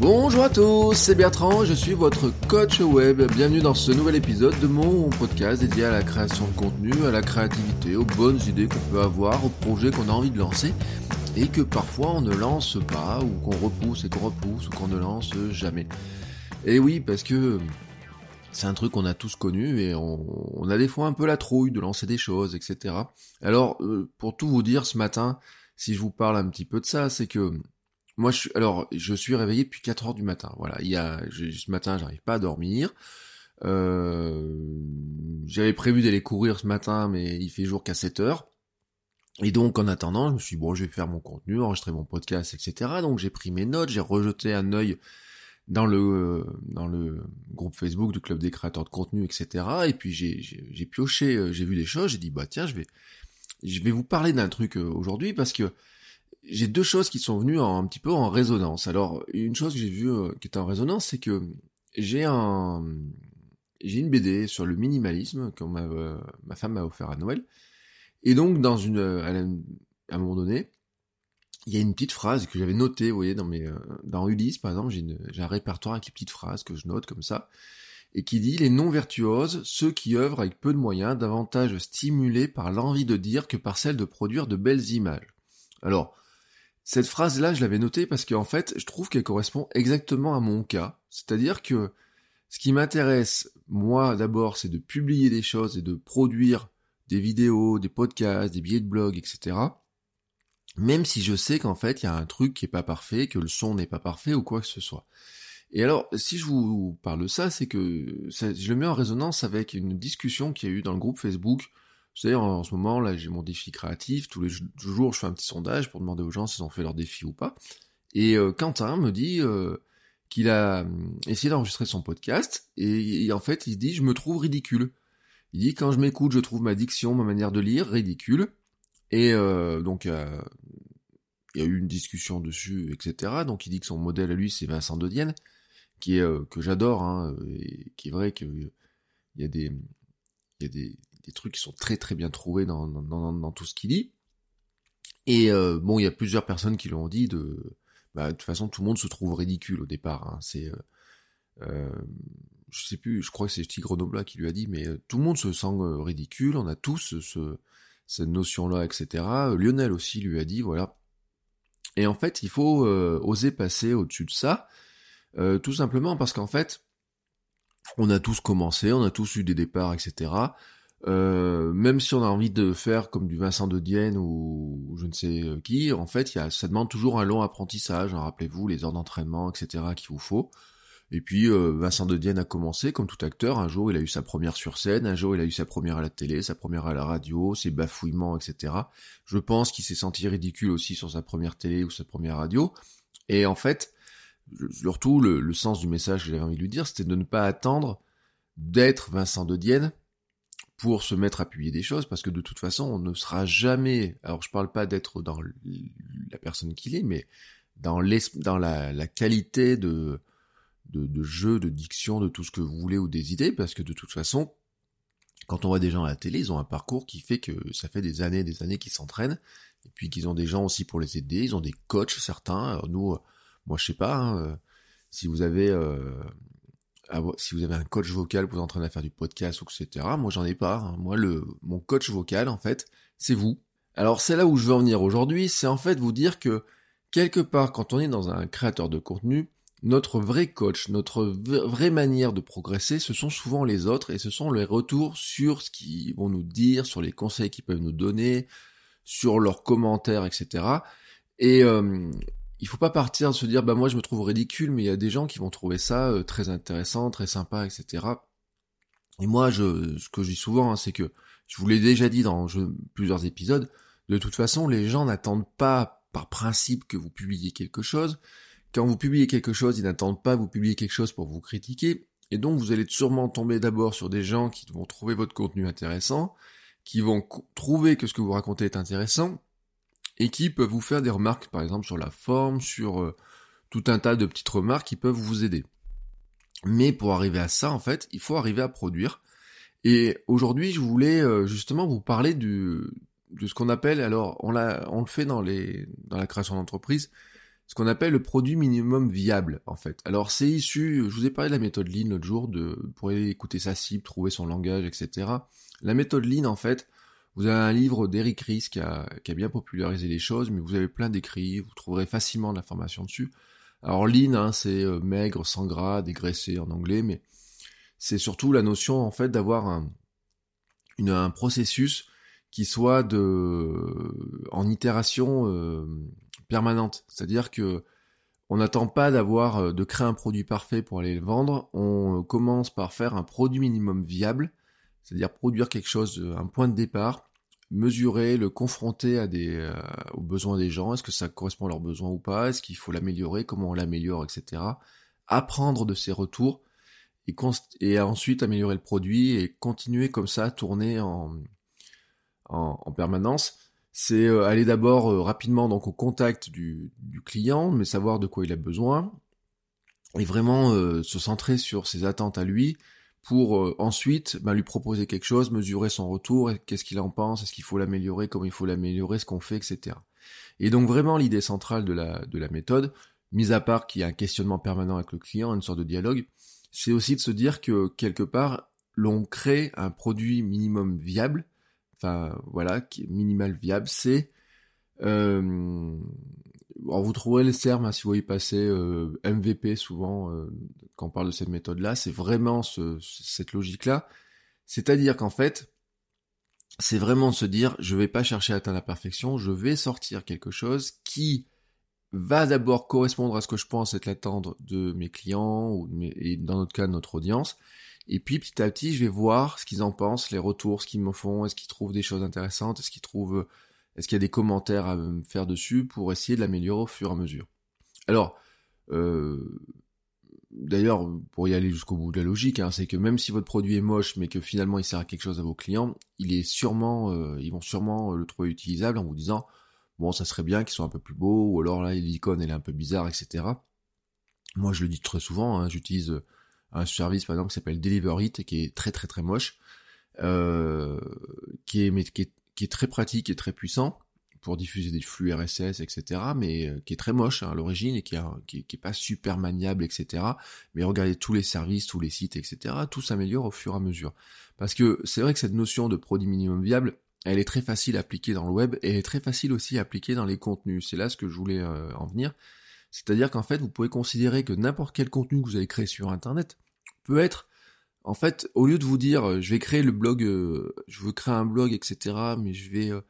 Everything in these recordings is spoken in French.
Bonjour à tous, c'est Bertrand, je suis votre coach web. Bienvenue dans ce nouvel épisode de mon podcast dédié à la création de contenu, à la créativité, aux bonnes idées qu'on peut avoir, aux projets qu'on a envie de lancer et que parfois on ne lance pas ou qu'on repousse et qu'on repousse ou qu'on ne lance jamais. Et oui, parce que c'est un truc qu'on a tous connu et on, a des fois un peu la trouille de lancer des choses, etc. Alors, euh, pour tout vous dire ce matin, si je vous parle un petit peu de ça, c'est que moi, je suis, alors, je suis réveillé depuis 4 heures du matin. Voilà, il y a, ce matin, j'arrive pas à dormir. Euh, j'avais prévu d'aller courir ce matin, mais il fait jour qu'à 7 heures. Et donc, en attendant, je me suis dit, bon, je vais faire mon contenu, enregistrer mon podcast, etc. Donc, j'ai pris mes notes, j'ai rejeté un œil dans le dans le groupe Facebook du club des créateurs de contenu, etc. Et puis j'ai j'ai pioché, euh, j'ai vu des choses, j'ai dit bah tiens, je vais je vais vous parler d'un truc euh, aujourd'hui parce que j'ai deux choses qui sont venues un petit peu en résonance. Alors, une chose que j'ai vue euh, qui est en résonance, c'est que j'ai un j'ai une BD sur le minimalisme que ma, euh, ma femme m'a offert à Noël. Et donc, dans une, à, un moment donné, il y a une petite phrase que j'avais notée, vous voyez, dans mes, euh, dans Ulysse, par exemple, j'ai un répertoire avec des petites phrases que je note comme ça, et qui dit les non virtuoses, ceux qui œuvrent avec peu de moyens, davantage stimulés par l'envie de dire que par celle de produire de belles images. Alors, cette phrase-là, je l'avais notée parce qu'en fait, je trouve qu'elle correspond exactement à mon cas. C'est-à-dire que ce qui m'intéresse, moi, d'abord, c'est de publier des choses et de produire des vidéos, des podcasts, des billets de blog, etc. Même si je sais qu'en fait, il y a un truc qui est pas parfait, que le son n'est pas parfait ou quoi que ce soit. Et alors, si je vous parle de ça, c'est que je le mets en résonance avec une discussion qu'il y a eu dans le groupe Facebook savez, en, ce moment, là, j'ai mon défi créatif. Tous les jours, je fais un petit sondage pour demander aux gens s'ils ont fait leur défi ou pas. Et euh, Quentin me dit euh, qu'il a hum, essayé d'enregistrer son podcast et, en fait, il dit je me trouve ridicule. Il dit quand je m'écoute, je trouve ma diction, ma manière de lire ridicule. Et euh, donc, il y a eu une discussion dessus, etc. Donc, il dit que son modèle à lui, c'est Vincent de Dienne, qui est que j'adore, hein, et qui est vrai qu'il y a des il y a des, des trucs qui sont très très bien trouvés dans, tout ce qu'il dit. Et euh, bon, il y a plusieurs personnes qui l'ont dit de, bah, de toute façon, tout le monde se trouve ridicule au départ. Hein. C'est, euh, euh, je sais plus, je crois que c'est Tigre Noblat qui lui a dit, mais tout le monde se sent ridicule. On a tous ce, cette notion-là, etc. Lionel aussi lui a dit, voilà. Et en fait, il faut oser passer au-dessus de ça, tout simplement parce qu'en fait, on a tous commencé, on a tous eu des départs, etc. Euh, même si on a envie de faire comme du Vincent de Dienne ou, je ne sais euh, qui, en fait, y a, ça demande toujours un long apprentissage. Hein, Rappelez-vous les heures d'entraînement, etc. qu'il vous faut. Et puis euh, Vincent de Dienne a commencé comme tout acteur. Un jour, il a eu sa première sur scène. Un jour, il a eu sa première à la télé, sa première à la radio, ses bafouillements, etc. Je pense qu'il s'est senti ridicule aussi sur sa première télé ou sa première radio. Et en fait, surtout le, le sens du message que j'avais envie de lui dire, c'était de ne pas attendre d'être Vincent de Dienne pour se mettre à publier des choses, parce que de toute façon, on ne sera jamais, alors je parle pas d'être dans la personne qu'il est, mais dans, dans la, qualité de, de, jeu, de diction, de tout ce que vous voulez ou des idées, parce que de toute façon, quand on voit des gens à la télé, ils ont un parcours qui fait que ça fait des années et des années qu'ils s'entraînent, et puis qu'ils ont des gens aussi pour les aider, ils ont des coachs certains, nous, moi je sais pas, hein, euh, si vous avez euh, si vous avez un coach vocal vous entraîner à faire du podcast etc. Moi j'en ai pas. Hein. Moi le mon coach vocal en fait c'est vous. Alors c'est là où je veux en venir aujourd'hui, c'est en fait vous dire que quelque part quand on est dans un créateur de contenu, notre vrai coach, notre vraie manière de progresser, ce sont souvent les autres et ce sont les retours sur ce qu'ils vont nous dire, sur les conseils qu'ils peuvent nous donner, sur leurs commentaires, etc. Et, euh, il faut pas partir de se dire bah moi je me trouve ridicule, mais il y a des gens qui vont trouver ça euh, très intéressant, très sympa, etc. Et moi, je, ce que je dis souvent, hein, c'est que je vous l'ai déjà dit dans plusieurs épisodes. De toute façon, les gens n'attendent pas par principe que vous publiez quelque chose. Quand vous publiez quelque chose, ils n'attendent pas vous publier quelque chose pour vous critiquer. Et donc vous allez sûrement tomber d'abord sur des gens qui vont trouver votre contenu intéressant, qui vont trouver que ce que vous racontez est intéressant, et qui peuvent vous faire des remarques, par exemple sur la forme, sur euh, tout un tas de petites remarques qui peuvent vous aider. Mais pour arriver à ça, en fait, il faut arriver à produire. Et aujourd'hui, je voulais euh, justement vous parler de ce qu'on appelle, alors on, l'a, on le fait dans, les, dans la création d'entreprise, ce qu'on appelle le produit minimum viable, en fait. Alors c'est issu, je vous ai parlé de la méthode Lean l'autre jour, de, pour écouter sa cible, trouver son langage, etc. La méthode Lean, en fait, vous avez un livre d'Eric Ries qui a, qui a bien popularisé les choses, mais vous avez plein d'écrits, vous trouverez facilement de l'information dessus. Alors lean, hein, c'est euh, maigre, sans gras, dégraissé en anglais, mais c'est surtout la notion en fait d'avoir un, un processus qui soit de en itération euh, permanente. C'est-à-dire que on n'attend pas d'avoir euh, de créer un produit parfait pour aller le vendre. On commence par faire un produit minimum viable, c'est-à-dire produire quelque chose, un point de départ, mesurer, le confronter à des, euh, aux besoins des gens, est-ce que ça correspond à leurs besoins ou pas, est-ce qu'il faut l'améliorer, comment on l'améliore, etc. Apprendre de ses retours et, ensuite améliorer le produit et continuer comme ça, tourner en, en, permanence. C'est euh, aller d'abord euh, rapidement donc au contact du, du, client, mais savoir de quoi il a besoin, et vraiment se centrer sur ses attentes à lui, pour euh, ensuite bah, lui proposer quelque chose, mesurer son retour, qu'est-ce qu'il en pense, est-ce qu'il faut l'améliorer, comment il faut l'améliorer, ce qu'on fait, etc. Et donc vraiment l'idée centrale de la, de la méthode, mis à part qu'il y a un questionnement permanent avec le client, une sorte de dialogue, c'est aussi de se dire que quelque part, l'on crée un produit minimum viable, enfin voilà, qui minimal viable, c'est euh, alors vous trouverez les termes hein, si vous voyez passer euh, MVP souvent euh, quand on parle de cette méthode-là, c'est vraiment cette logique-là. C'est-à-dire qu'en fait, c'est vraiment de se dire, je vais pas chercher à atteindre la perfection, je vais sortir quelque chose qui va d'abord correspondre à ce que je pense être l'attendre de mes clients ou et dans notre cas de notre audience. Et puis petit à petit, je vais voir ce qu'ils en pensent, les retours, ce qu'ils me font, est-ce qu'ils trouvent des choses intéressantes, est-ce qu'ils trouvent est-ce qu'il y a des commentaires à me faire dessus pour essayer de l'améliorer au fur et à mesure? Alors, euh, d'ailleurs, pour y aller jusqu'au bout de la logique, hein, c'est que même si votre produit est moche, mais que finalement il sert à quelque chose à vos clients, il est sûrement, euh, ils vont sûrement le trouver utilisable en vous disant, bon, ça serait bien qu'il soit un peu plus beau, ou alors là, l'icône elle est un peu bizarre, etc. Moi, je le dis très souvent, hein, j'utilise un service par exemple qui s'appelle Deliver It, qui est très très très moche, euh, qui est qui est très pratique et très puissant pour diffuser des flux RSS, etc., mais euh, qui est très moche hein, à l'origine et qui, a, qui, est pas super maniable, etc. Mais regardez tous les services, tous les sites, etc., tout s'améliore au fur et à mesure. Parce que c'est vrai que cette notion de produit minimum viable, elle est très facile à appliquer dans le web et elle est très facile aussi à appliquer dans les contenus. C'est là ce que je voulais euh, en venir. C'est-à-dire qu'en fait, vous pouvez considérer que n'importe quel contenu que vous allez créer sur Internet peut être en fait, au lieu de vous dire, euh, je vais créer le blog, euh, je veux créer un blog, etc., mais je vais, euh,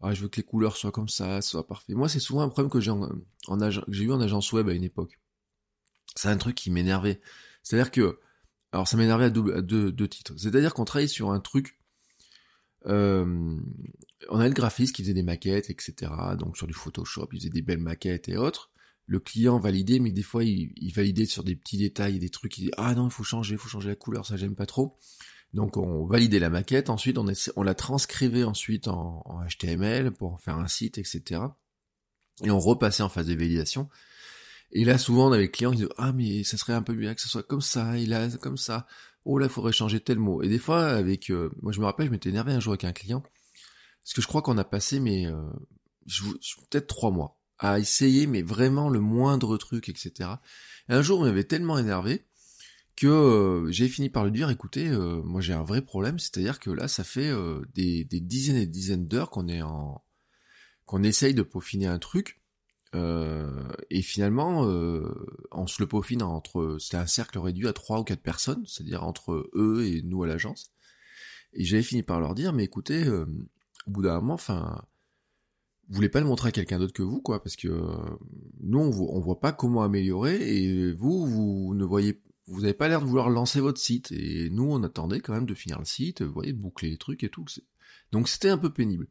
ah, je veux que les couleurs soient comme ça, soient parfait. Moi, c'est souvent un problème que j'ai eu en agence web à une époque. C'est un truc qui m'énervait. C'est-à-dire que, alors ça m'énervait à, deux, titres. C'est-à-dire qu'on travaillait sur un truc, on avait le graphiste qui faisait des maquettes, etc., donc sur du Photoshop, il faisait des belles maquettes et autres le client validait, mais des fois il, validait sur des petits détails, des trucs, il dit ah non il faut changer, il faut changer la couleur, ça j'aime pas trop. Donc on validait la maquette, ensuite on, la transcrivait ensuite en, HTML pour en faire un site, etc. Et on repassait en phase de validation. Et là souvent on avait le client qui disait ah mais ça serait un peu bien que ce soit comme ça, et là comme ça. Oh là il faudrait changer tel mot. Et des fois avec, euh, moi je me rappelle je m'étais énervé un jour avec un client parce que je crois qu'on a passé mais euh, peut-être trois mois à essayer, mais vraiment le moindre truc, etc. Et un jour, on m'avait tellement énervé que euh, j'ai fini par lui dire, écoutez, euh, moi j'ai un vrai problème, c'est-à-dire que là, ça fait euh, des, dizaines et des dizaines d'heures qu'on est en qu'on essaye de peaufiner un truc, et finalement, on se le peaufine entre, c'était un cercle réduit à trois ou quatre personnes, c'est-à-dire entre eux et nous à l'agence. Et j'avais fini par leur dire, mais écoutez, au bout d'un moment, enfin, vous voulez pas le montrer à quelqu'un d'autre que vous, quoi, parce que euh, nous, on, voit pas comment améliorer, et vous, vous ne voyez, vous avez pas l'air de vouloir lancer votre site, et nous, on attendait quand même de finir le site, vous voyez, de boucler les trucs et tout. Donc c'était un peu pénible.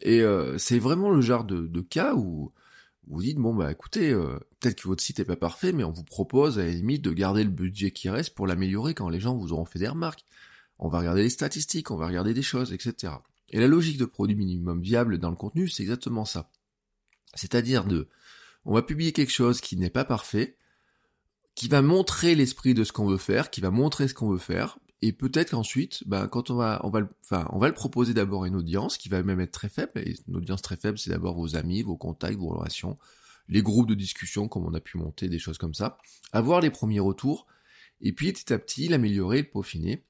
Et euh, c'est vraiment le genre de, cas où vous dites bon bah écoutez, euh, peut-être que votre site est pas parfait, mais on vous propose à la limite de garder le budget qui reste pour l'améliorer quand les gens vous auront fait des remarques. On va regarder les statistiques, on va regarder des choses, etc. Et la logique de produit minimum viable dans le contenu, c'est exactement ça. C'est-à-dire de, on va publier quelque chose qui n'est pas parfait, qui va montrer l'esprit de ce qu'on veut faire, qui va montrer ce qu'on veut faire, et peut-être qu'ensuite, bah, quand on va, on va, le, enfin, on va le proposer d'abord à une audience qui va même être très faible. Et une audience très faible, c'est d'abord vos amis, vos contacts, vos relations, les groupes de discussion, comme on a pu monter, des choses comme ça. Avoir les premiers retours, et puis petit à petit l'améliorer, le peaufiner.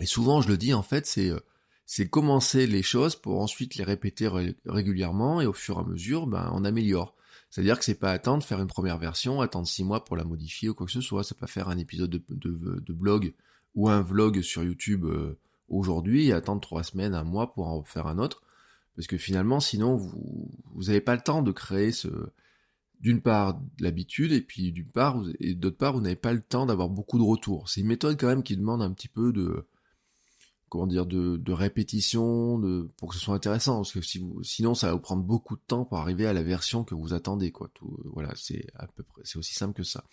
Et souvent, je le dis, en fait, c'est euh, c'est commencer les choses pour ensuite les répéter régulièrement et au fur et à mesure, ben, on améliore. C'est-à-dire que c'est pas attendre faire une première version, attendre six mois pour la modifier ou quoi que ce soit. C'est pas faire un épisode de, blog ou un vlog sur YouTube euh, aujourd'hui et attendre trois semaines, un mois pour en faire un autre. Parce que finalement, sinon, vous vous n'avez pas le temps de créer ce d'une part l'habitude et puis d'une part et d'autre part vous n'avez pas le temps d'avoir beaucoup de retours. C'est une méthode quand même qui demande un petit peu de comment dire de, répétition, de pour que ce soit intéressant parce que sinon ça va vous prendre beaucoup de temps pour arriver à la version que vous attendez quoi. Tout, voilà, c'est à peu près c'est aussi simple que ça.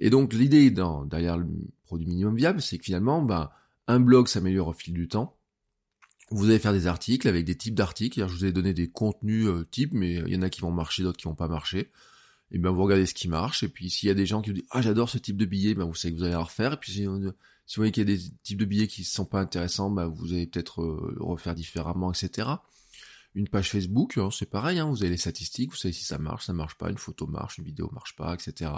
Et donc l'idée derrière le produit minimum viable, c'est que finalement, ben, un blog s'améliore au fil du temps. Vous allez faire des articles avec des types d'articles. Je vous ai donné des contenus euh, types, mais il y en a qui vont marcher, d'autres qui vont pas marcher. Et ben vous regardez ce qui marche. Et puis s'il y a des gens qui vous disent ah j'adore ce type de billet, ben vous savez que vous allez en refaire. Et puis si, vous voyez qu'il y a des types de billets qui ne sont pas intéressants, ben vous allez peut-être euh, refaire différemment, etc. Une page Facebook, hein, c'est pareil, hein, vous avez les statistiques, vous savez si ça marche, ça marche pas, une photo marche, une vidéo marche pas, etc.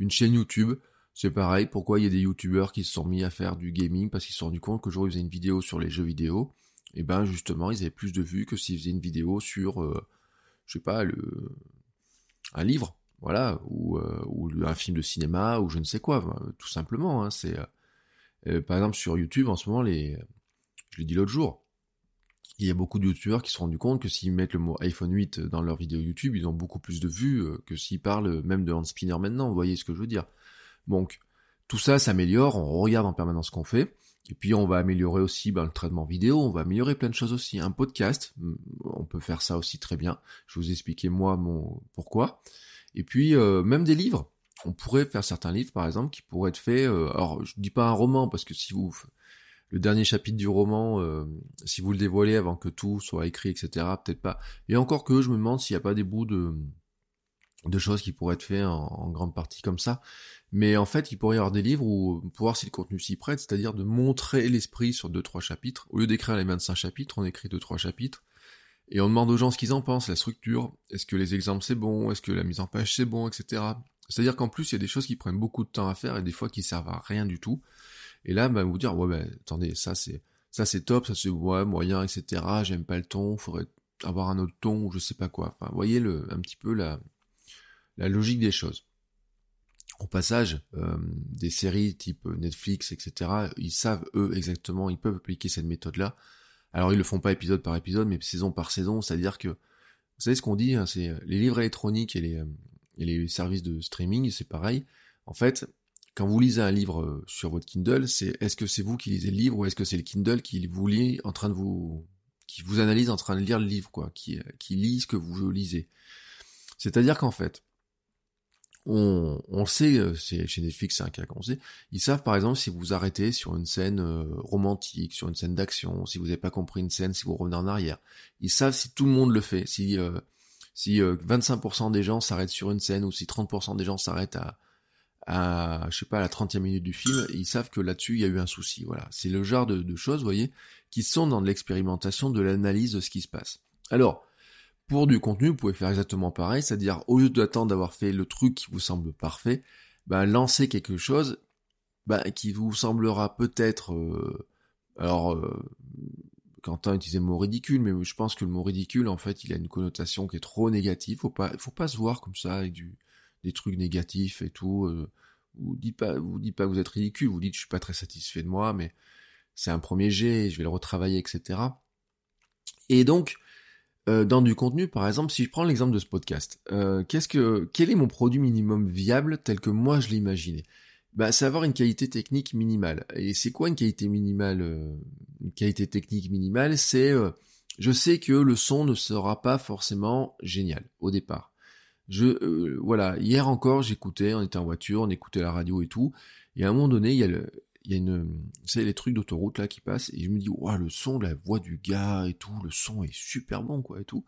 Une chaîne YouTube, c'est pareil, pourquoi il y a des youtubeurs qui se sont mis à faire du gaming? Parce qu'ils se sont rendus compte que jour ils faisaient une vidéo sur les jeux vidéo, et ben justement ils avaient plus de vues que s'ils faisaient une vidéo sur, euh, je sais pas, un livre, voilà, ou, euh, un film de cinéma, ou je ne sais quoi, tout simplement. Hein, c'est, euh, par exemple sur YouTube en ce moment, les, je l'ai dit l'autre jour, il y a beaucoup de youtubeurs qui se sont rendus compte que s'ils mettent le mot iPhone 8 dans leur vidéo YouTube, ils ont beaucoup plus de vues que s'ils parlent même de hand spinner maintenant, vous voyez ce que je veux dire. Donc, tout ça s'améliore, on regarde en permanence ce qu'on fait, et puis on va améliorer aussi ben, le traitement vidéo, on va améliorer plein de choses aussi. Un podcast, mm, on peut faire ça aussi très bien. Je vais vous expliquer moi mon pourquoi. Et puis euh, même des livres, on pourrait faire certains livres par exemple qui pourraient être faits. Euh, alors je dis pas un roman parce que si vous le dernier chapitre du roman, euh, si vous le dévoilez avant que tout soit écrit, etc., peut-être pas. Et encore que je me demande s'il n'y a pas des bouts de de choses qui pourraient être faits en, grande partie comme ça. Mais en fait, il pourrait y avoir des livres où, pour voir si le contenu s'y prête, c'est-à-dire de montrer l'esprit sur deux trois chapitres. Au lieu d'écrire les 25 chapitres, on écrit deux trois chapitres. Et on demande aux gens ce qu'ils en pensent, la structure, est-ce que les exemples c'est bon, est-ce que la mise en page c'est bon, etc. C'est-à-dire qu'en plus, il y a des choses qui prennent beaucoup de temps à faire et des fois qui servent à rien du tout. Et là, bah, vous dire, ouais, bah, attendez, ça c'est, top, ça c'est, moyen, etc. J'aime pas le ton, faudrait avoir un autre ton, ou je sais pas quoi. Enfin, voyez un petit peu la, la logique des choses. Au passage, euh, des séries type Netflix, etc., ils savent, eux, exactement, ils peuvent appliquer cette méthode-là. Alors, ils le font pas épisode par épisode, mais saison par saison, c'est-à-dire que, vous savez ce qu'on dit, hein, c'est les livres électroniques et les, euh, et les services de streaming, c'est pareil. En fait, quand vous lisez un livre euh, sur votre Kindle, c'est est-ce que c'est vous qui lisez le livre ou est-ce que c'est le Kindle qui vous lit en train de vous qui vous analyse en train de lire le livre quoi, qui qui lit ce que vous lisez. C'est-à-dire qu'en fait, on, on sait, euh, c'est chez Netflix, c'est un cas qu'on sait, ils savent par exemple si vous arrêtez sur une scène euh, romantique, sur une scène d'action, si vous n'avez pas compris une scène, si vous revenez en arrière. Ils savent si tout le monde le fait, si euh, si 25% des gens s'arrêtent sur une scène ou si 30% des gens s'arrêtent à à je sais pas à la 30e minute du film, ils savent que là-dessus il y a eu un souci. Voilà, c'est le genre de, de choses, vous voyez, qui sont dans l'expérimentation de l'analyse de ce qui se passe. Alors, pour du contenu, vous pouvez faire exactement pareil, c'est-à-dire au lieu d'attendre d'avoir fait le truc qui vous semble parfait, bah, lancer quelque chose bah, qui vous semblera peut-être... Euh, alors, euh, Quentin utilisait le mot ridicule, mais je pense que le mot ridicule, en fait, il a une connotation qui est trop négative. Faut pas, faut pas se voir comme ça avec du, des trucs négatifs et tout. Euh, vous dites pas, vous dites pas que vous êtes ridicule, vous dites je suis pas très satisfait de moi, mais c'est un premier jet, je vais le retravailler, etc. Et donc, euh, dans du contenu, par exemple, si je prends l'exemple de ce podcast, euh, qu'est-ce que, quel est mon produit minimum viable tel que moi je l'imaginais bah, c'est avoir une qualité technique minimale. Et c'est quoi une qualité minimale euh, Une qualité technique minimale, c'est je sais que le son ne sera pas forcément génial au départ. Je, euh, voilà, hier encore, j'écoutais, on était en voiture, on écoutait la radio et tout, et à un moment donné, il y a le, il y a une, savez, les trucs d'autoroute là qui passent, et je me dis, waouh, le son, la voix du gars et tout, le son est super bon, quoi, et tout.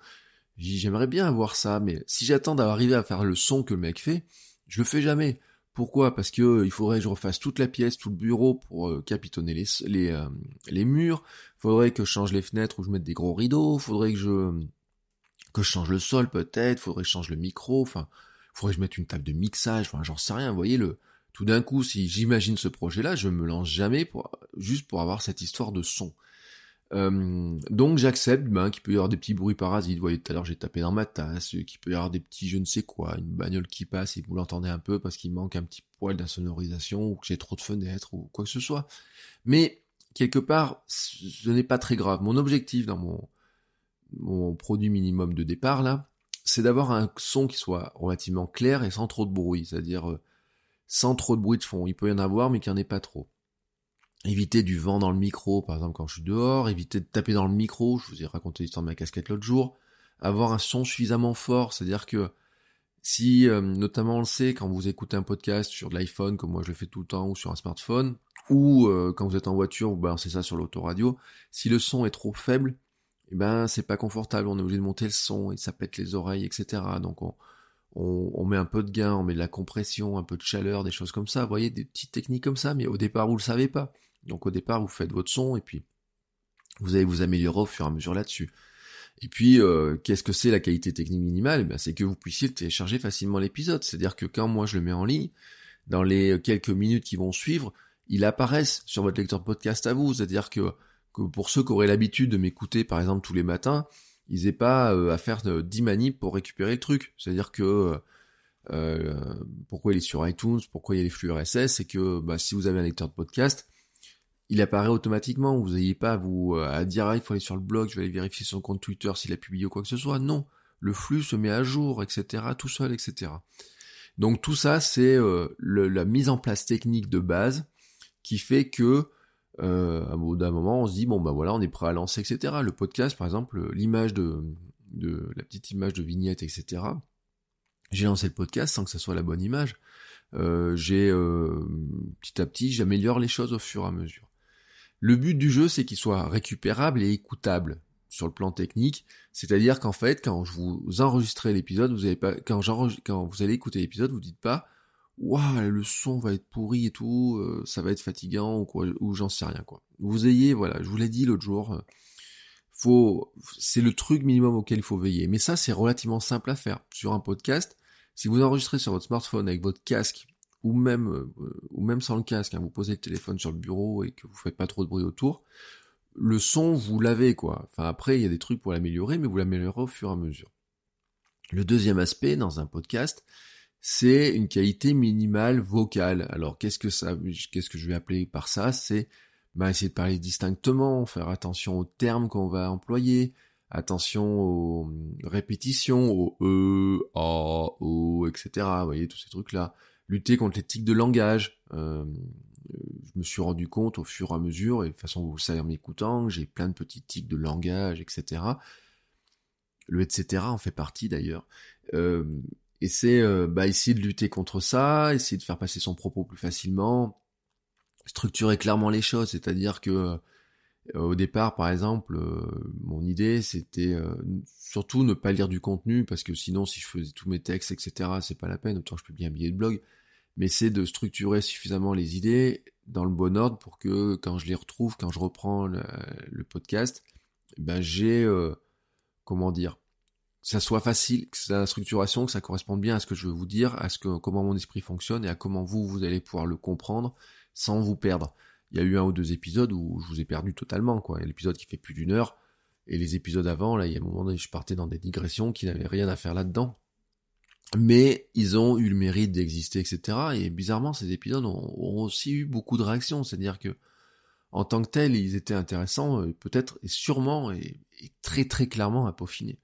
J'aimerais bien avoir ça, mais si j'attends d'arriver à faire le son que le mec fait, je le fais jamais. Pourquoi? Parce que euh, il faudrait que je refasse toute la pièce, tout le bureau pour euh, capitonner les les, euh, les murs. Faudrait que je change les fenêtres ou je mette des gros rideaux. Faudrait que je que je change le sol peut-être. Faudrait que je change le micro. Enfin, faudrait que je mette une table de mixage. Enfin, j'en sais rien. Vous voyez le tout d'un coup, si j'imagine ce projet-là, je me lance jamais pour juste pour avoir cette histoire de son. Euh, donc j'accepte ben, qu'il peut y avoir des petits bruits parasites. Vous voyez, tout à l'heure j'ai tapé dans ma tasse, qu'il peut y avoir des petits je ne sais quoi, une bagnole qui passe et vous l'entendez un peu parce qu'il manque un petit poil d'insonorisation ou que j'ai trop de fenêtres ou quoi que ce soit. Mais quelque part, ce n'est pas très grave. Mon objectif dans mon, mon produit minimum de départ là, c'est d'avoir un son qui soit relativement clair et sans trop de bruit, c'est-à-dire euh, sans trop de bruit de fond. Il peut y en avoir mais qu'il n'y en ait pas trop éviter du vent dans le micro, par exemple quand je suis dehors, éviter de taper dans le micro, je vous ai raconté l'histoire de ma casquette l'autre jour, avoir un son suffisamment fort, c'est-à-dire que si, euh, notamment on le sait, quand vous écoutez un podcast sur de l'iPhone, comme moi je le fais tout le temps, ou sur un smartphone, ou euh, quand vous êtes en voiture, ben c'est ça sur l'autoradio, si le son est trop faible, eh ben c'est pas confortable, on est obligé de monter le son, et ça pète les oreilles, etc. Donc on, on, on, met un peu de gain, on met de la compression, un peu de chaleur, des choses comme ça, vous voyez, des petites techniques comme ça, mais au départ vous le savez pas. Donc au départ, vous faites votre son et puis vous allez vous améliorer au fur et à mesure là-dessus. Et puis, euh, qu'est-ce que c'est la qualité technique minimale? Eh C'est que vous puissiez télécharger facilement l'épisode. C'est-à-dire que quand moi je le mets en ligne, dans les quelques minutes qui vont suivre, il apparaissent sur votre lecteur podcast à vous. C'est-à-dire que, que, pour ceux qui auraient l'habitude de m'écouter, par exemple, tous les matins, ils n'aient pas euh, à faire 10 manips pour récupérer le truc. C'est-à-dire que euh, pourquoi il est sur iTunes, pourquoi il y a les flux RSS, c'est que bah, si vous avez un lecteur de podcast, il apparaît automatiquement. Vous n'ayez pas à vous euh, à dire ah, il faut aller sur le blog, je vais aller vérifier son compte Twitter s'il a publié ou quoi que ce soit. Non, le flux se met à jour, etc. Tout seul, etc. Donc tout ça, c'est euh, la mise en place technique de base qui fait que euh, à bout d'un moment, on se dit bon bah voilà, on est prêt à lancer, etc. Le podcast, par exemple, l'image de, de la petite image de vignette, etc. J'ai lancé le podcast sans que ça soit la bonne image. Euh, j'ai petit à petit, j'améliore les choses au fur et à mesure. Le but du jeu, c'est qu'il soit récupérable et écoutable sur le plan technique. C'est-à-dire qu'en fait, quand je vous enregistrez l'épisode, vous pas, quand, vous allez écouter l'épisode, vous dites pas, waouh, le son va être pourri et tout, euh, ça va être fatigant ou quoi, ou j'en sais rien quoi. Vous ayez, voilà, je vous l'ai dit l'autre jour, euh, faut, c'est le truc minimum auquel il faut veiller. Mais ça, c'est relativement simple à faire. Sur un podcast, si vous enregistrez sur votre smartphone avec votre casque ou même, euh, ou même sans le casque, hein, vous posez le téléphone sur le bureau et que vous faites pas trop de bruit autour, le son, vous l'avez, quoi. Enfin, après, il y a des trucs pour l'améliorer, mais vous l'améliorez au fur et à mesure. Le deuxième aspect dans un podcast, c'est une qualité minimale vocale. Alors, qu'est-ce que ça, qu'est-ce que je vais appeler par ça? C'est, bah, essayer de parler distinctement, faire attention aux termes qu'on va employer, attention aux répétitions, aux e, a, o, etc. Vous voyez, tous ces trucs-là lutter contre les tics de langage. Euh, je me suis rendu compte au fur et à mesure, et de toute façon vous le savez en m'écoutant, j'ai plein de petits tics de langage, etc. Le etc. en fait partie d'ailleurs. Euh, et c'est euh, bah, essayer de lutter contre ça, essayer de faire passer son propos plus facilement, structurer clairement les choses, c'est-à-dire que au départ, par exemple, mon idée c'était surtout ne pas lire du contenu parce que sinon, si je faisais tous mes textes, etc., c'est pas la peine. Autant je peux bien billet de blog mais c'est de structurer suffisamment les idées dans le bon ordre pour que quand je les retrouve, quand je reprends le, podcast, ben j'ai euh, comment dire, que ça soit facile, que la structuration, que ça corresponde bien à ce que je veux vous dire, à ce que comment mon esprit fonctionne et à comment vous vous allez pouvoir le comprendre sans vous perdre. Il y a eu un ou deux épisodes où je vous ai perdu totalement quoi. L'épisode qui fait plus d'une heure et les épisodes avant là, il y a un moment donné, je partais dans des digressions qui n'avaient rien à faire là-dedans mais ils ont eu le mérite d'exister, etc. Et bizarrement, ces épisodes ont, aussi eu beaucoup de réactions, c'est-à-dire que en tant que tels, ils étaient intéressants, euh, peut-être et sûrement et, très très clairement à peaufiner.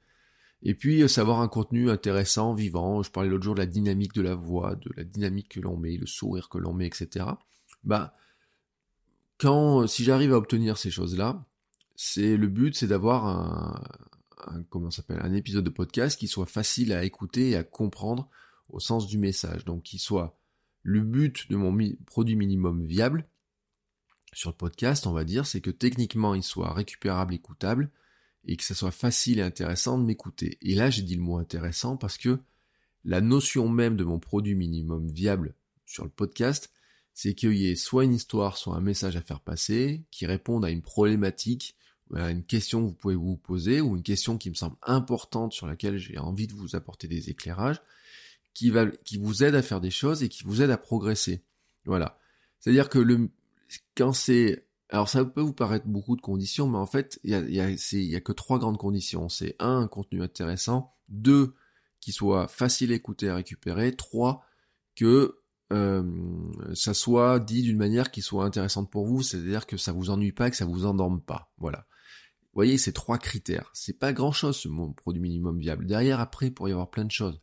Et puis euh, savoir un contenu intéressant, vivant. Je parlais l'autre jour de la dynamique de la voix, de la dynamique que l'on met, le sourire que l'on met, etc. Bah, quand si j'arrive à obtenir ces choses-là, c'est le but, c'est d'avoir un, un comment s'appelle un épisode de podcast qui soit facile à écouter et à comprendre au sens du message. Donc qui soit le but de mon produit minimum viable sur le podcast, on va dire, c'est que techniquement il soit récupérable, écoutable et que ça soit facile et intéressant de m'écouter. Et là, j'ai dit le mot intéressant parce que la notion même de mon produit minimum viable sur le podcast, c'est qu'il y ait soit une histoire, soit un message à faire passer, qui réponde à une problématique, à une question que vous pouvez vous poser, ou une question qui me semble importante sur laquelle j'ai envie de vous apporter des éclairages, qui va, qui vous aide à faire des choses et qui vous aide à progresser. Voilà. C'est-à-dire que le, quand c'est, alors ça peut vous paraître beaucoup de conditions, mais en fait, il y a, y, a, y a que trois grandes conditions. C'est un, un contenu intéressant, deux, qui soit facile à écouter et à récupérer, trois, que euh, ça soit dit d'une manière qui soit intéressante pour vous, c'est-à-dire que ça vous ennuie pas, que ça vous endorme pas. Voilà. Vous voyez, ces trois critères. C'est pas grand chose ce produit minimum viable. Derrière, après, pourrait y avoir plein de choses.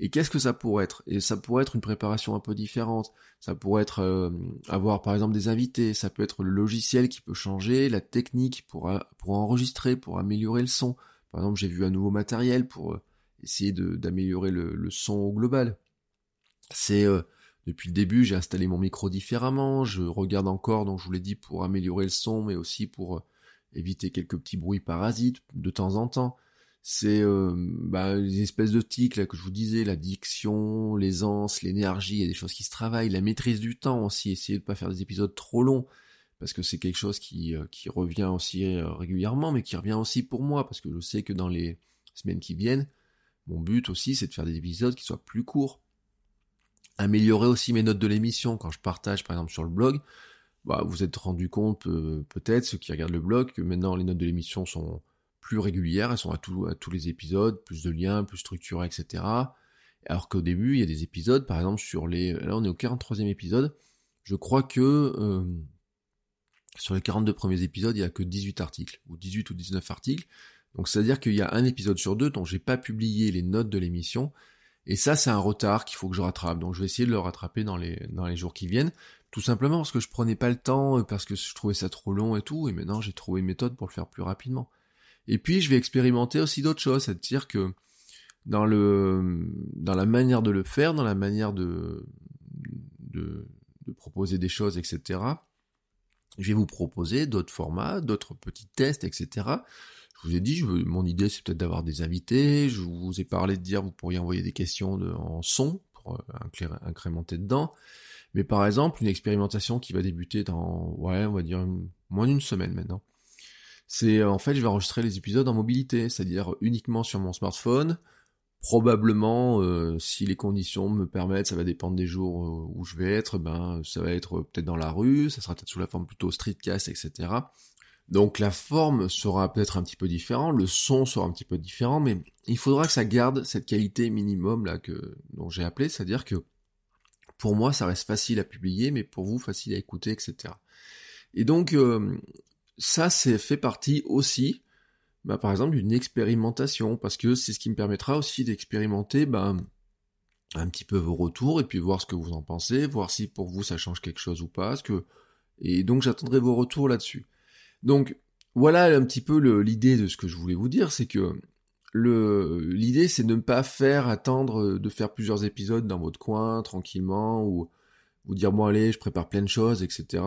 Et qu'est-ce que ça pourrait être? Et ça pourrait être une préparation un peu différente. Ça pourrait être euh, avoir par exemple des invités. Ça peut être le logiciel qui peut changer, la technique pour, pour enregistrer, pour améliorer le son. Par exemple, j'ai vu un nouveau matériel pour euh, essayer d'améliorer le, le, son au global. C'est depuis le début, j'ai installé mon micro différemment, je regarde encore, donc je vous l'ai dit, pour améliorer le son, mais aussi pour euh, éviter quelques petits bruits parasites de temps en temps. C'est euh, bah, espèces de tics là que je vous disais, la diction, l'aisance, l'énergie, il y a des choses qui se travaillent, la maîtrise du temps aussi, essayer de pas faire des épisodes trop longs, parce que c'est quelque chose qui, euh, qui revient aussi régulièrement, mais qui revient aussi pour moi, parce que je sais que dans les semaines qui viennent, mon but aussi c'est de faire des épisodes qui soient plus courts améliorer aussi mes notes de l'émission quand je partage par exemple sur le blog. Bah, vous êtes rendu compte euh, peut-être ceux qui regardent le blog que maintenant les notes de l'émission sont plus régulières, elles sont à, tous les épisodes, plus de liens, plus structurés, etc. Alors qu'au début, il y a des épisodes, par exemple sur les... Là on est au 43e épisode, je crois que euh, sur les 42 premiers épisodes, il n'y a que 18 articles, ou 18 ou 19 articles. Donc c'est-à-dire qu'il y a un épisode sur deux dont j'ai pas publié les notes de l'émission, et ça, c'est un retard qu'il faut que je rattrape. Donc je vais essayer de le rattraper dans les, dans les jours qui viennent. Tout simplement parce que je prenais pas le temps, parce que je trouvais ça trop long et tout. Et maintenant, j'ai trouvé une méthode pour le faire plus rapidement. Et puis, je vais expérimenter aussi d'autres choses. C'est-à-dire que dans le, dans la manière de le faire, dans la manière de, de, de proposer des choses, etc., je vais vous proposer d'autres formats, d'autres petits tests, etc. Je vous ai dit, je mon idée c'est peut-être d'avoir des invités. Je vous ai parlé de dire vous pourriez envoyer des questions en son pour euh, incrémenter dedans. Mais par exemple, une expérimentation qui va débuter dans, ouais, on va dire moins d'une semaine maintenant. C'est en fait, je vais enregistrer les épisodes en mobilité, c'est-à-dire uniquement sur mon smartphone. Probablement, euh, si les conditions me permettent, ça va dépendre des jours euh, où je vais être. Ben, ça va être peut-être dans la rue, ça sera peut-être sous la forme plutôt streetcast, etc. Donc la forme sera peut-être un petit peu différente, le son sera un petit peu différent, mais il faudra que ça garde cette qualité minimum là que dont j'ai appelé, c'est-à-dire que pour moi ça reste facile à publier, mais pour vous facile à écouter, etc. Et donc euh, ça c'est fait partie aussi, bah, par exemple d'une expérimentation, parce que c'est ce qui me permettra aussi d'expérimenter bah, un petit peu vos retours et puis voir ce que vous en pensez, voir si pour vous ça change quelque chose ou pas, ce que et donc j'attendrai vos retours là-dessus. Donc voilà un petit peu l'idée de ce que je voulais vous dire, c'est que l'idée c'est de ne pas faire attendre de faire plusieurs épisodes dans votre coin tranquillement ou vous dire bon allez je prépare plein de choses etc.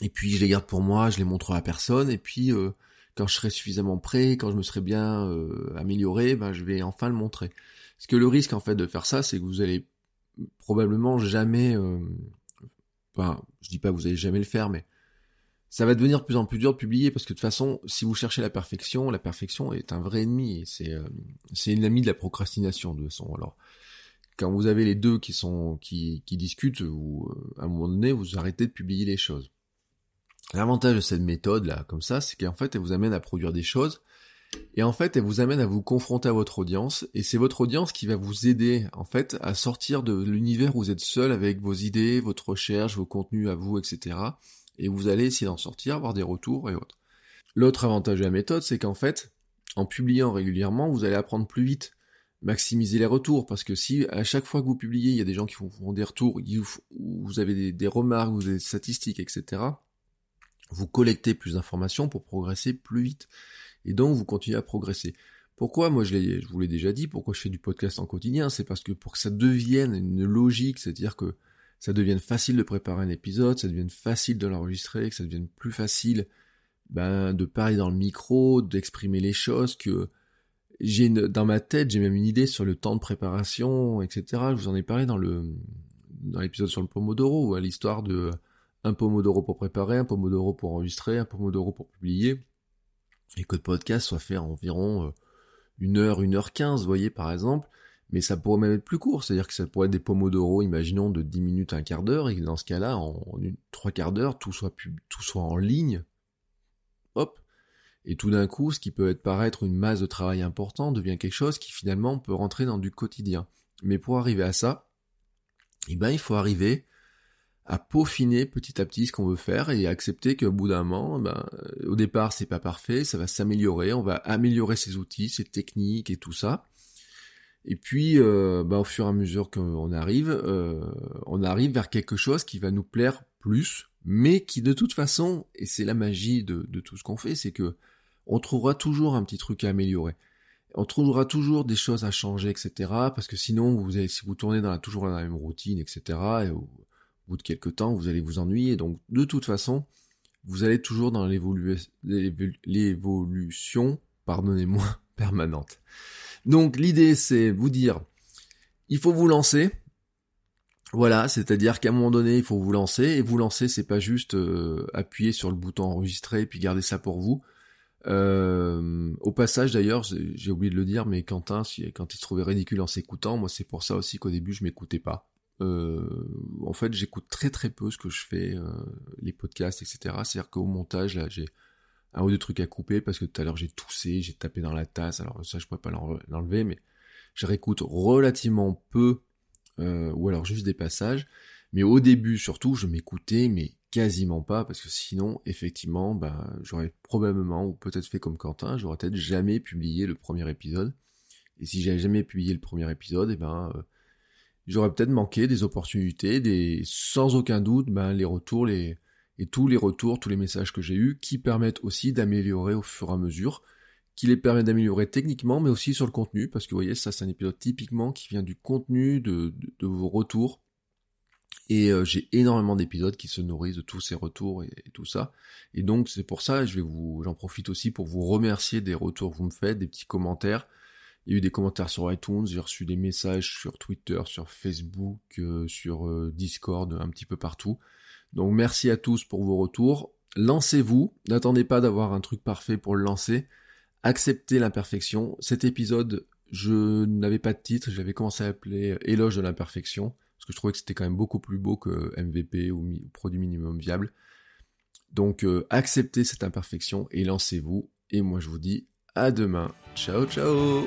Et puis je les garde pour moi, je les montre à personne et puis euh, quand je serai suffisamment prêt, quand je me serai bien euh, amélioré, ben je vais enfin le montrer. Parce que le risque en fait de faire ça, c'est que vous allez probablement jamais, euh, enfin je dis pas que vous allez jamais le faire, mais ça va devenir de plus en plus dur de publier parce que de toute façon, si vous cherchez la perfection, la perfection est un vrai ennemi. C'est euh, c'est une amie de la procrastination de toute façon. Alors quand vous avez les deux qui sont qui, qui discutent, ou euh, à un moment donné, vous arrêtez de publier les choses. L'avantage de cette méthode là, comme ça, c'est qu'en fait, elle vous amène à produire des choses. Et en fait, elle vous amène à vous confronter à votre audience, et c'est votre audience qui va vous aider, en fait, à sortir de l'univers où vous êtes seul avec vos idées, votre recherche, vos contenus à vous, etc et vous allez essayer d'en sortir, avoir des retours et autres. L'autre avantage de la méthode, c'est qu'en fait, en publiant régulièrement, vous allez apprendre plus vite, maximiser les retours, parce que si à chaque fois que vous publiez, il y a des gens qui font des retours, vous avez des, remarques, vous avez des statistiques, etc., vous collectez plus d'informations pour progresser plus vite. Et donc, vous continuez à progresser. Pourquoi? Moi, je, je vous l'ai déjà dit, pourquoi je fais du podcast en quotidien? C'est parce que pour que ça devienne une logique, c'est-à-dire que ça devienne facile de préparer un épisode, ça devienne facile de l'enregistrer, que ça devienne plus facile ben, de parler dans le micro, d'exprimer les choses, que j'ai dans ma tête, j'ai même une idée sur le temps de préparation, etc. Je vous en ai parlé dans le dans l'épisode sur le Pomodoro, à l'histoire de un Pomodoro pour préparer, un Pomodoro pour enregistrer, un Pomodoro pour publier, et que le podcast soit fait environ euh, une heure, une heure quinze, voyez, par exemple, mais ça pourrait même être plus court, c'est-à-dire que ça pourrait être des Pomodoro, imaginons, de 10 minutes à un quart d'heure, et que dans ce cas-là, en, trois quarts d'heure, tout soit, en ligne, hop, et tout d'un coup, ce qui peut paraître une masse de travail important devient quelque chose qui finalement peut rentrer dans du quotidien. Mais pour arriver à ça, eh ben, il faut arriver à peaufiner petit à petit ce qu'on veut faire et accepter qu'au bout d'un moment, ben, au départ, c'est pas parfait, ça va s'améliorer, on va améliorer ses outils, ses techniques et tout ça. Et puis, euh, ben, au fur et à mesure qu'on arrive, euh, on arrive vers quelque chose qui va nous plaire plus, mais qui de toute façon, et c'est la magie de, de tout ce qu'on fait, c'est que on trouvera toujours un petit truc à améliorer. On trouvera toujours des choses à changer, etc. Parce que sinon, vous si vous tournez dans la, toujours dans la même routine, etc., et au, bout de quelques temps, vous allez vous ennuyer. Donc, de toute façon, vous allez toujours dans l'évolution, pardonnez-moi, permanente. Donc, l'idée, c'est vous dire, il faut vous lancer, voilà, c'est-à-dire qu'à un moment donné, il faut vous lancer, et vous lancer, c'est pas juste euh, appuyer sur le bouton enregistrer et puis garder ça pour vous. Euh, au passage d'ailleurs, j'ai oublié de le dire, mais Quentin, quand il se trouvait ridicule en s'écoutant, moi c'est pour ça aussi qu'au début je m'écoutais pas. Euh, en fait, j'écoute très très peu ce que je fais, les podcasts, etc. C'est-à-dire qu'au montage, là, j'ai un ou deux trucs à couper parce que tout à l'heure j'ai toussé, j'ai tapé dans la tasse, alors ça je pourrais pas l'enlever, mais je réécoute relativement peu euh, ou alors juste des passages. Mais au début, surtout, je m'écoutais, mais quasiment pas, parce que sinon, effectivement, ben, j'aurais probablement, ou peut-être fait comme Quentin, j'aurais peut-être jamais publié le premier épisode. Et si j'avais jamais publié le premier épisode, eh ben, euh, j'aurais peut-être manqué des opportunités, des, sans aucun doute, ben, les retours, les, et tous les retours, tous les messages que j'ai eus, qui permettent aussi d'améliorer au fur et à mesure qui les permet d'améliorer techniquement, mais aussi sur le contenu, parce que vous voyez, ça c'est un épisode typiquement qui vient du contenu, de, vos retours. Et euh, j'ai énormément d'épisodes qui se nourrissent de tous ces retours et, tout ça. Et donc c'est pour ça, je vais vous, j'en profite aussi pour vous remercier des retours que vous me faites, des petits commentaires. Il y a eu des commentaires sur iTunes, j'ai reçu des messages sur Twitter, sur Facebook, euh, sur euh, Discord, un petit peu partout. Donc merci à tous pour vos retours. Lancez-vous, n'attendez pas d'avoir un truc parfait pour le lancer accepter l'imperfection. Cet épisode, je n'avais pas de titre, j'avais commencé à appeler Éloge de l'imperfection, parce que je trouvais que c'était quand même beaucoup plus beau que MVP ou produit minimum viable. Donc euh, acceptez cette imperfection et lancez-vous. Et moi je vous dis à demain. Ciao ciao